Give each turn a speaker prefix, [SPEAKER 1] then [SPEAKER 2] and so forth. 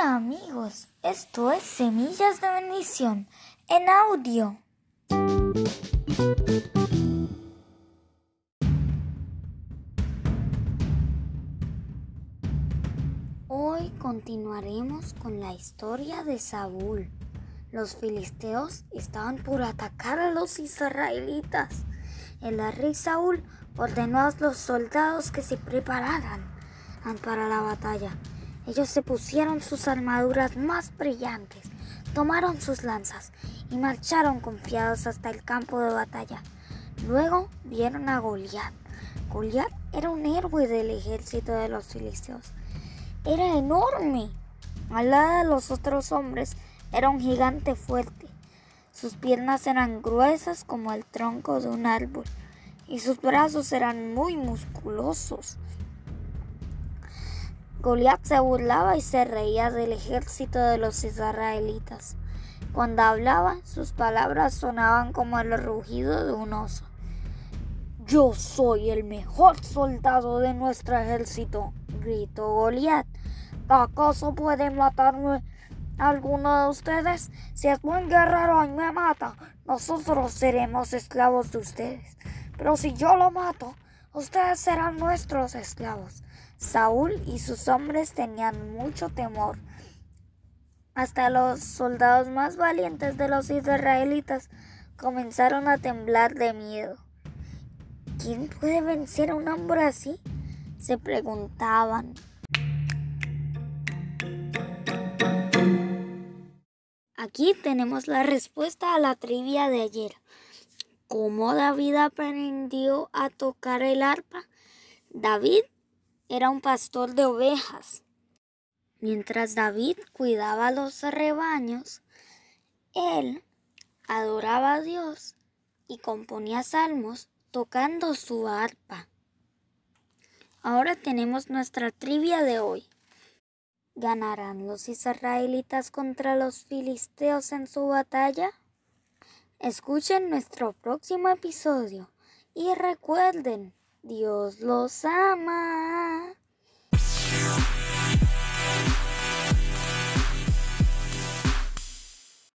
[SPEAKER 1] Hola amigos, esto es Semillas de Bendición en audio. Hoy continuaremos con la historia de Saúl. Los filisteos estaban por atacar a los israelitas. El rey Saúl ordenó a los soldados que se prepararan para la batalla. Ellos se pusieron sus armaduras más brillantes, tomaron sus lanzas y marcharon confiados hasta el campo de batalla. Luego vieron a Goliat. Goliat era un héroe del ejército de los filisteos. Era enorme. Al lado de los otros hombres era un gigante fuerte. Sus piernas eran gruesas como el tronco de un árbol y sus brazos eran muy musculosos. Goliat se burlaba y se reía del ejército de los israelitas. Cuando hablaba, sus palabras sonaban como el rugido de un oso. Yo soy el mejor soldado de nuestro ejército, gritó Goliat. ¿Acaso puede matarme alguno de ustedes? Si es buen guerrero y me mata, nosotros seremos esclavos de ustedes. Pero si yo lo mato, ustedes serán nuestros esclavos. Saúl y sus hombres tenían mucho temor. Hasta los soldados más valientes de los israelitas comenzaron a temblar de miedo. ¿Quién puede vencer a un hombre así? se preguntaban. Aquí tenemos la respuesta a la trivia de ayer. ¿Cómo David aprendió a tocar el arpa? David era un pastor de ovejas. Mientras David cuidaba los rebaños, él adoraba a Dios y componía salmos tocando su arpa. Ahora tenemos nuestra trivia de hoy. ¿Ganarán los israelitas contra los filisteos en su batalla? Escuchen nuestro próximo episodio y recuerden, Dios los ama.